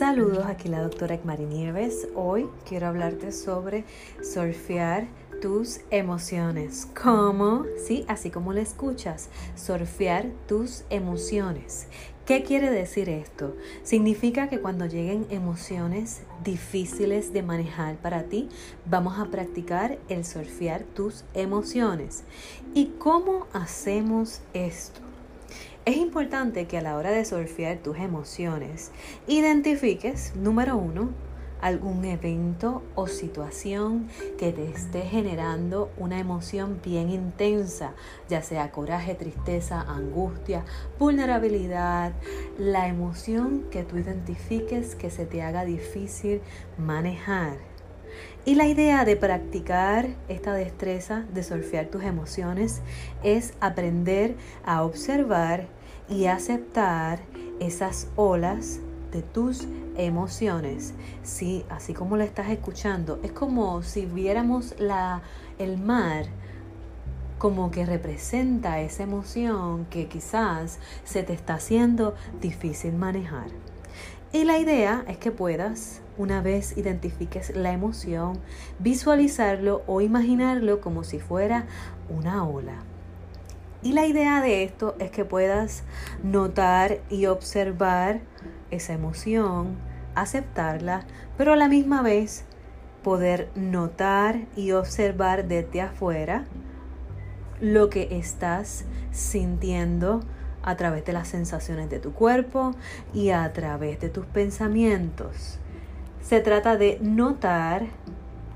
Saludos, aquí la doctora Ekmari Nieves. Hoy quiero hablarte sobre surfear tus emociones. ¿Cómo? Sí, así como lo escuchas, surfear tus emociones. ¿Qué quiere decir esto? Significa que cuando lleguen emociones difíciles de manejar para ti, vamos a practicar el surfear tus emociones. ¿Y cómo hacemos esto? Es importante que a la hora de surfear tus emociones, identifiques, número uno, algún evento o situación que te esté generando una emoción bien intensa, ya sea coraje, tristeza, angustia, vulnerabilidad, la emoción que tú identifiques que se te haga difícil manejar. Y la idea de practicar esta destreza de surfear tus emociones es aprender a observar y aceptar esas olas de tus emociones. Sí, así como lo estás escuchando, es como si viéramos la, el mar como que representa esa emoción que quizás se te está haciendo difícil manejar. Y la idea es que puedas, una vez identifiques la emoción, visualizarlo o imaginarlo como si fuera una ola. Y la idea de esto es que puedas notar y observar esa emoción, aceptarla, pero a la misma vez poder notar y observar desde afuera lo que estás sintiendo a través de las sensaciones de tu cuerpo y a través de tus pensamientos. Se trata de notar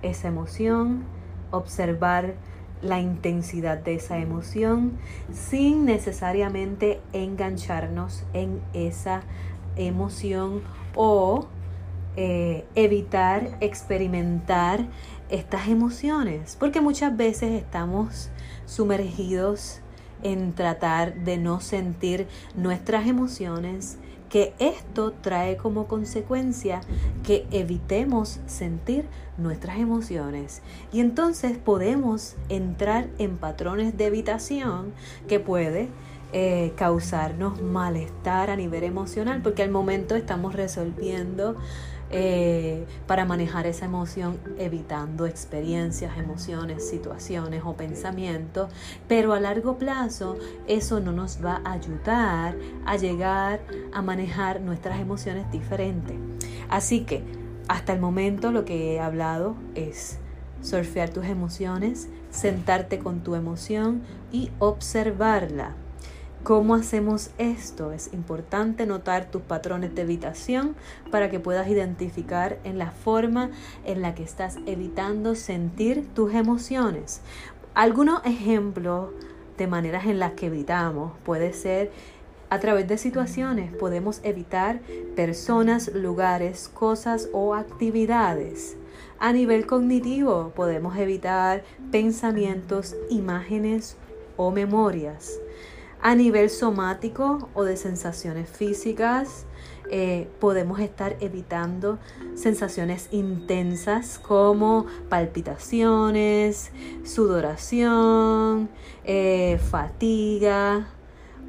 esa emoción, observar la intensidad de esa emoción sin necesariamente engancharnos en esa emoción o eh, evitar experimentar estas emociones, porque muchas veces estamos sumergidos en tratar de no sentir nuestras emociones, que esto trae como consecuencia que evitemos sentir nuestras emociones. Y entonces podemos entrar en patrones de evitación que puede eh, causarnos malestar a nivel emocional, porque al momento estamos resolviendo eh, para manejar esa emoción, evitando experiencias, emociones, situaciones o pensamientos, pero a largo plazo eso no nos va a ayudar a llegar a manejar nuestras emociones diferentes. Así que hasta el momento lo que he hablado es surfear tus emociones, sentarte con tu emoción y observarla ¿Cómo hacemos esto? Es importante notar tus patrones de evitación para que puedas identificar en la forma en la que estás evitando sentir tus emociones. Algunos ejemplos de maneras en las que evitamos puede ser a través de situaciones podemos evitar personas, lugares, cosas o actividades. A nivel cognitivo podemos evitar pensamientos, imágenes o memorias a nivel somático o de sensaciones físicas. Eh, podemos estar evitando sensaciones intensas como palpitaciones, sudoración, eh, fatiga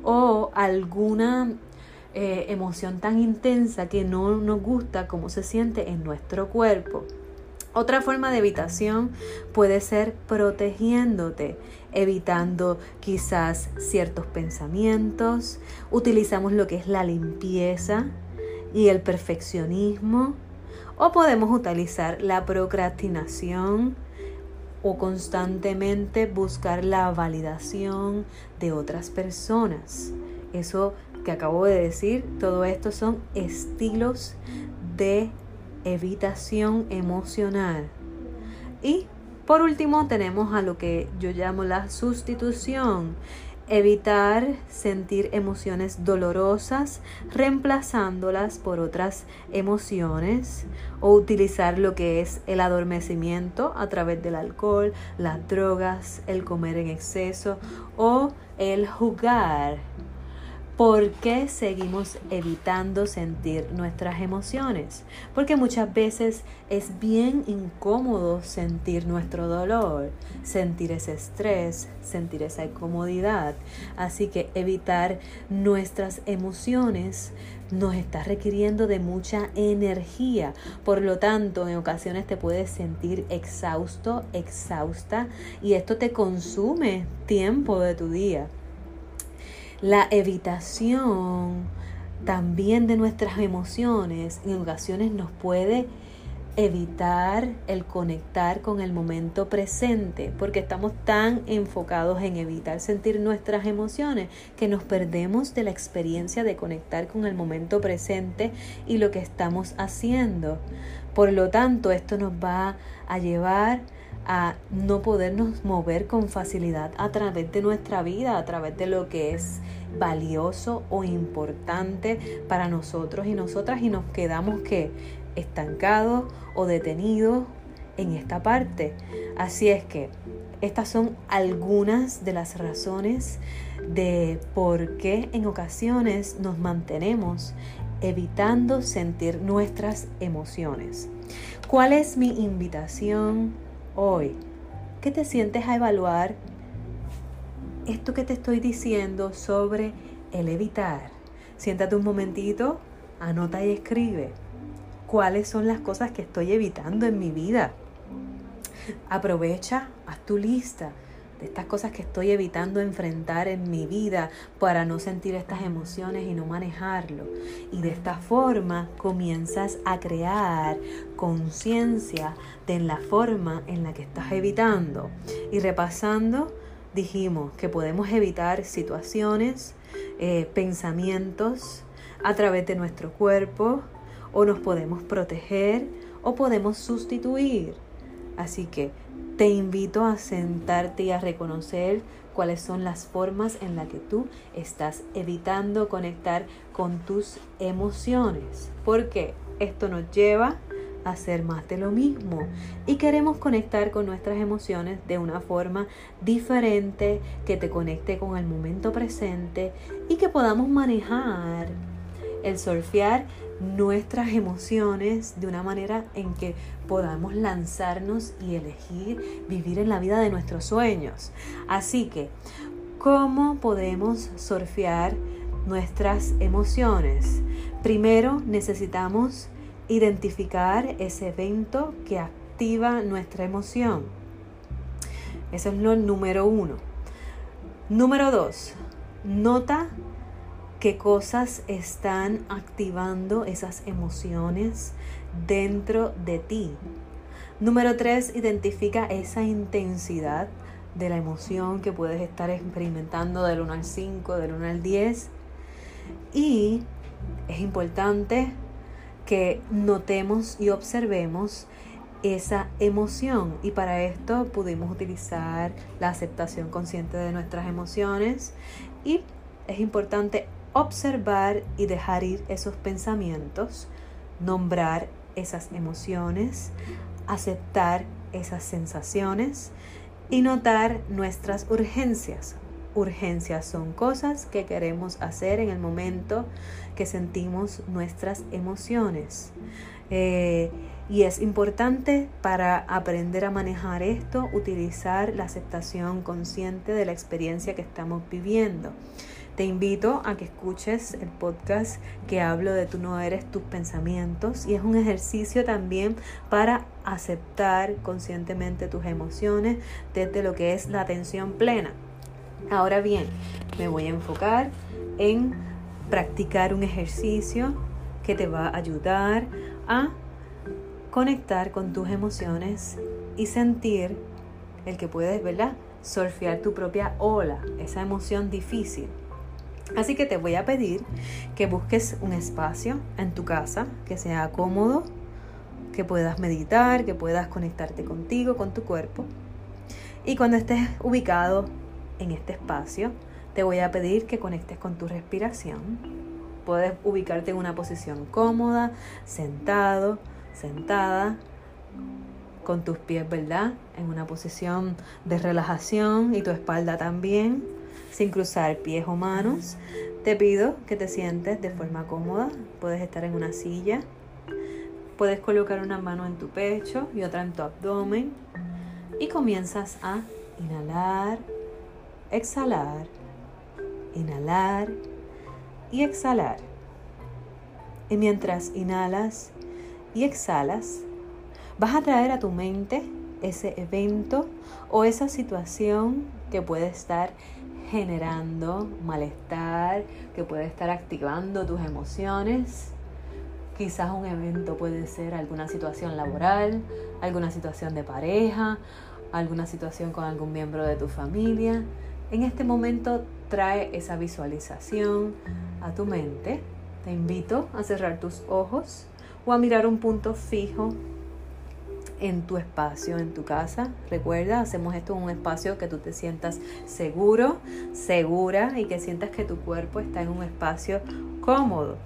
o alguna eh, emoción tan intensa que no nos gusta como se siente en nuestro cuerpo. Otra forma de evitación puede ser protegiéndote, evitando quizás ciertos pensamientos. Utilizamos lo que es la limpieza y el perfeccionismo. O podemos utilizar la procrastinación o constantemente buscar la validación de otras personas. Eso que acabo de decir, todo esto son estilos de evitación emocional. Y por último tenemos a lo que yo llamo la sustitución. Evitar sentir emociones dolorosas reemplazándolas por otras emociones o utilizar lo que es el adormecimiento a través del alcohol, las drogas, el comer en exceso o el jugar ¿Por qué seguimos evitando sentir nuestras emociones? Porque muchas veces es bien incómodo sentir nuestro dolor, sentir ese estrés, sentir esa incomodidad. Así que evitar nuestras emociones nos está requiriendo de mucha energía. Por lo tanto, en ocasiones te puedes sentir exhausto, exhausta y esto te consume tiempo de tu día. La evitación también de nuestras emociones en ocasiones nos puede evitar el conectar con el momento presente, porque estamos tan enfocados en evitar sentir nuestras emociones que nos perdemos de la experiencia de conectar con el momento presente y lo que estamos haciendo. Por lo tanto, esto nos va a llevar a no podernos mover con facilidad a través de nuestra vida, a través de lo que es valioso o importante para nosotros y nosotras y nos quedamos que estancados o detenidos en esta parte. Así es que estas son algunas de las razones de por qué en ocasiones nos mantenemos evitando sentir nuestras emociones. ¿Cuál es mi invitación hoy? ¿Qué te sientes a evaluar esto que te estoy diciendo sobre el evitar? Siéntate un momentito, anota y escribe cuáles son las cosas que estoy evitando en mi vida. Aprovecha, haz tu lista estas cosas que estoy evitando enfrentar en mi vida para no sentir estas emociones y no manejarlo. Y de esta forma comienzas a crear conciencia de la forma en la que estás evitando. Y repasando, dijimos que podemos evitar situaciones, eh, pensamientos a través de nuestro cuerpo, o nos podemos proteger o podemos sustituir. Así que te invito a sentarte y a reconocer cuáles son las formas en las que tú estás evitando conectar con tus emociones. Porque esto nos lleva a hacer más de lo mismo y queremos conectar con nuestras emociones de una forma diferente que te conecte con el momento presente y que podamos manejar el surfear nuestras emociones de una manera en que podamos lanzarnos y elegir vivir en la vida de nuestros sueños. Así que, ¿cómo podemos surfear nuestras emociones? Primero necesitamos identificar ese evento que activa nuestra emoción. Eso es lo número uno. Número dos, nota qué cosas están activando esas emociones dentro de ti. Número tres, identifica esa intensidad de la emoción que puedes estar experimentando del 1 al 5, del 1 al 10. Y es importante que notemos y observemos esa emoción. Y para esto pudimos utilizar la aceptación consciente de nuestras emociones. Y es importante observar y dejar ir esos pensamientos, nombrar esas emociones, aceptar esas sensaciones y notar nuestras urgencias. Urgencias son cosas que queremos hacer en el momento que sentimos nuestras emociones. Eh, y es importante para aprender a manejar esto, utilizar la aceptación consciente de la experiencia que estamos viviendo. Te invito a que escuches el podcast que hablo de tú no eres tus pensamientos y es un ejercicio también para aceptar conscientemente tus emociones desde lo que es la atención plena. Ahora bien, me voy a enfocar en practicar un ejercicio que te va a ayudar a conectar con tus emociones y sentir el que puedes, ¿verdad? Surfear tu propia ola, esa emoción difícil. Así que te voy a pedir que busques un espacio en tu casa que sea cómodo, que puedas meditar, que puedas conectarte contigo, con tu cuerpo. Y cuando estés ubicado en este espacio, te voy a pedir que conectes con tu respiración. Puedes ubicarte en una posición cómoda, sentado, sentada, con tus pies, ¿verdad? En una posición de relajación y tu espalda también sin cruzar pies o manos. Te pido que te sientes de forma cómoda. Puedes estar en una silla. Puedes colocar una mano en tu pecho y otra en tu abdomen. Y comienzas a inhalar, exhalar, inhalar y exhalar. Y mientras inhalas y exhalas, vas a traer a tu mente ese evento o esa situación que puede estar generando malestar, que puede estar activando tus emociones. Quizás un evento puede ser alguna situación laboral, alguna situación de pareja, alguna situación con algún miembro de tu familia. En este momento trae esa visualización a tu mente. Te invito a cerrar tus ojos o a mirar un punto fijo en tu espacio, en tu casa. Recuerda, hacemos esto en un espacio que tú te sientas seguro, segura y que sientas que tu cuerpo está en un espacio cómodo.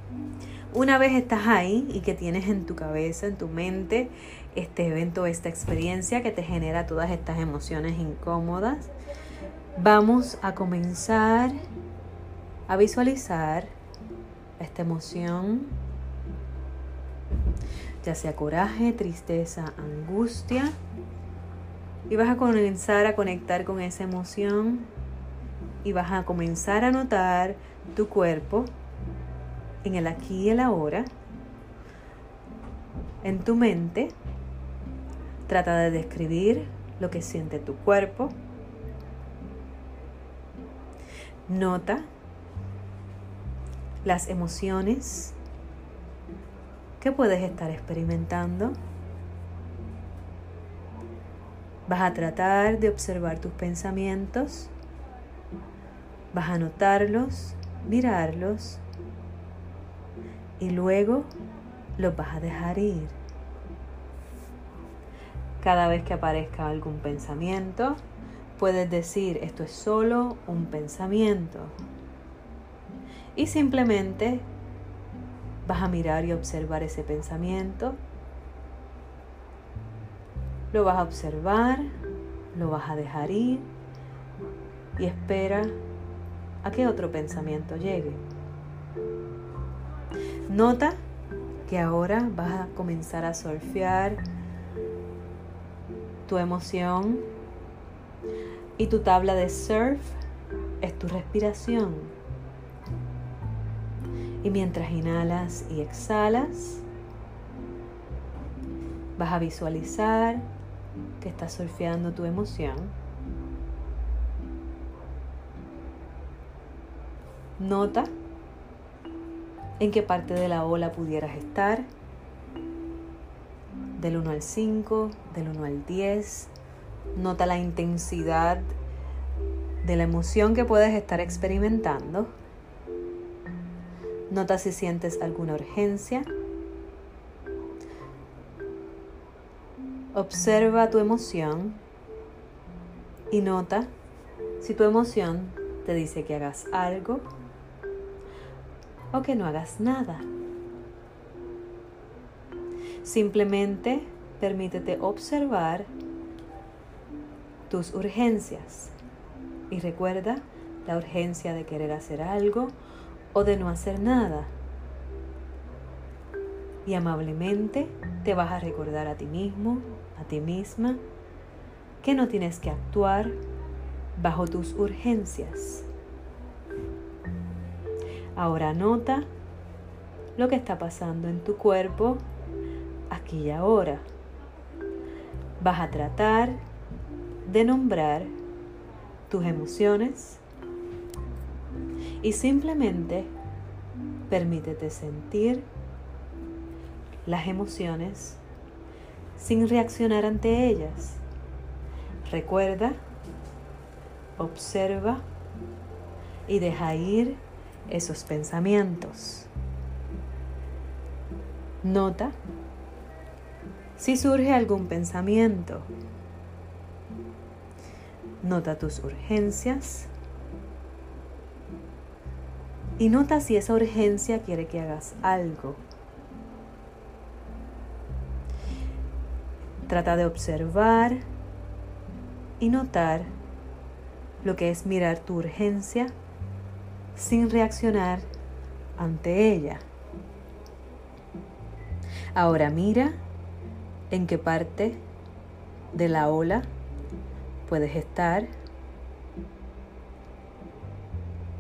Una vez estás ahí y que tienes en tu cabeza, en tu mente, este evento, esta experiencia que te genera todas estas emociones incómodas, vamos a comenzar a visualizar esta emoción ya sea coraje, tristeza, angustia. Y vas a comenzar a conectar con esa emoción y vas a comenzar a notar tu cuerpo en el aquí y el ahora, en tu mente. Trata de describir lo que siente tu cuerpo. Nota las emociones ¿Qué puedes estar experimentando? Vas a tratar de observar tus pensamientos, vas a notarlos, mirarlos y luego los vas a dejar ir. Cada vez que aparezca algún pensamiento, puedes decir esto es solo un pensamiento y simplemente Vas a mirar y observar ese pensamiento. Lo vas a observar, lo vas a dejar ir y espera a que otro pensamiento llegue. Nota que ahora vas a comenzar a surfear tu emoción y tu tabla de surf es tu respiración. Y mientras inhalas y exhalas, vas a visualizar que estás surfeando tu emoción. Nota en qué parte de la ola pudieras estar. Del 1 al 5, del 1 al 10. Nota la intensidad de la emoción que puedes estar experimentando. Nota si sientes alguna urgencia. Observa tu emoción y nota si tu emoción te dice que hagas algo o que no hagas nada. Simplemente permítete observar tus urgencias y recuerda la urgencia de querer hacer algo o de no hacer nada. Y amablemente te vas a recordar a ti mismo, a ti misma, que no tienes que actuar bajo tus urgencias. Ahora nota lo que está pasando en tu cuerpo aquí y ahora. Vas a tratar de nombrar tus emociones y simplemente permítete sentir las emociones sin reaccionar ante ellas. Recuerda, observa y deja ir esos pensamientos. Nota si surge algún pensamiento. Nota tus urgencias y nota si esa urgencia quiere que hagas algo. Trata de observar y notar lo que es mirar tu urgencia sin reaccionar ante ella. Ahora mira en qué parte de la ola puedes estar.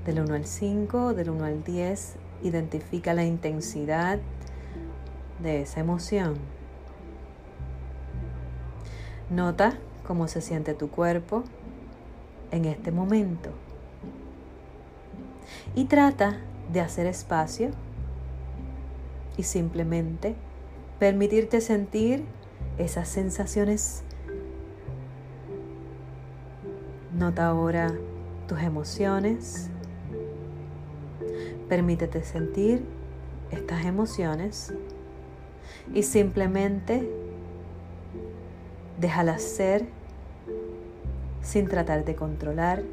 Del 1 al 5, del 1 al 10, identifica la intensidad de esa emoción. Nota cómo se siente tu cuerpo en este momento. Y trata de hacer espacio y simplemente permitirte sentir esas sensaciones. Nota ahora tus emociones. Permítete sentir estas emociones y simplemente déjalas ser sin tratar de controlar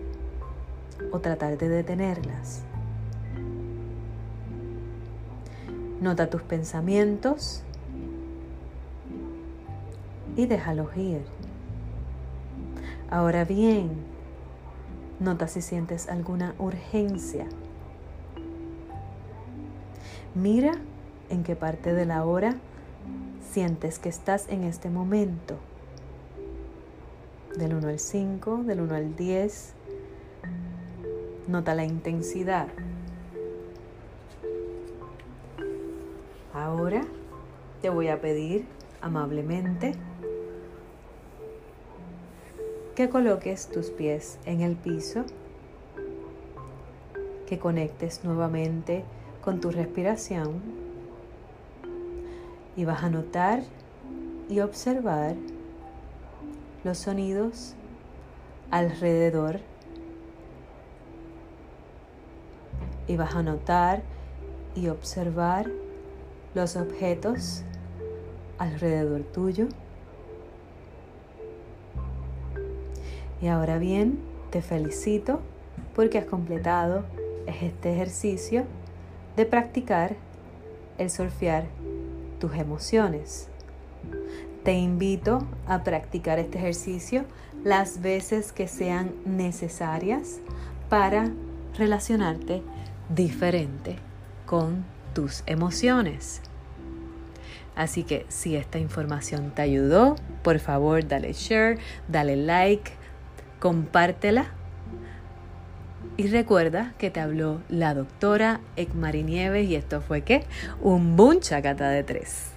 o tratar de detenerlas. Nota tus pensamientos y déjalos ir. Ahora bien, nota si sientes alguna urgencia. Mira en qué parte de la hora sientes que estás en este momento. Del 1 al 5, del 1 al 10. Nota la intensidad. Ahora te voy a pedir amablemente que coloques tus pies en el piso, que conectes nuevamente con tu respiración y vas a notar y observar los sonidos alrededor y vas a notar y observar los objetos alrededor tuyo. Y ahora bien, te felicito porque has completado este ejercicio de practicar el surfear tus emociones. Te invito a practicar este ejercicio las veces que sean necesarias para relacionarte diferente con tus emociones. Así que si esta información te ayudó, por favor dale share, dale like, compártela. Y recuerda que te habló la doctora Ekmari Nieves y esto fue que un bunchacata de tres.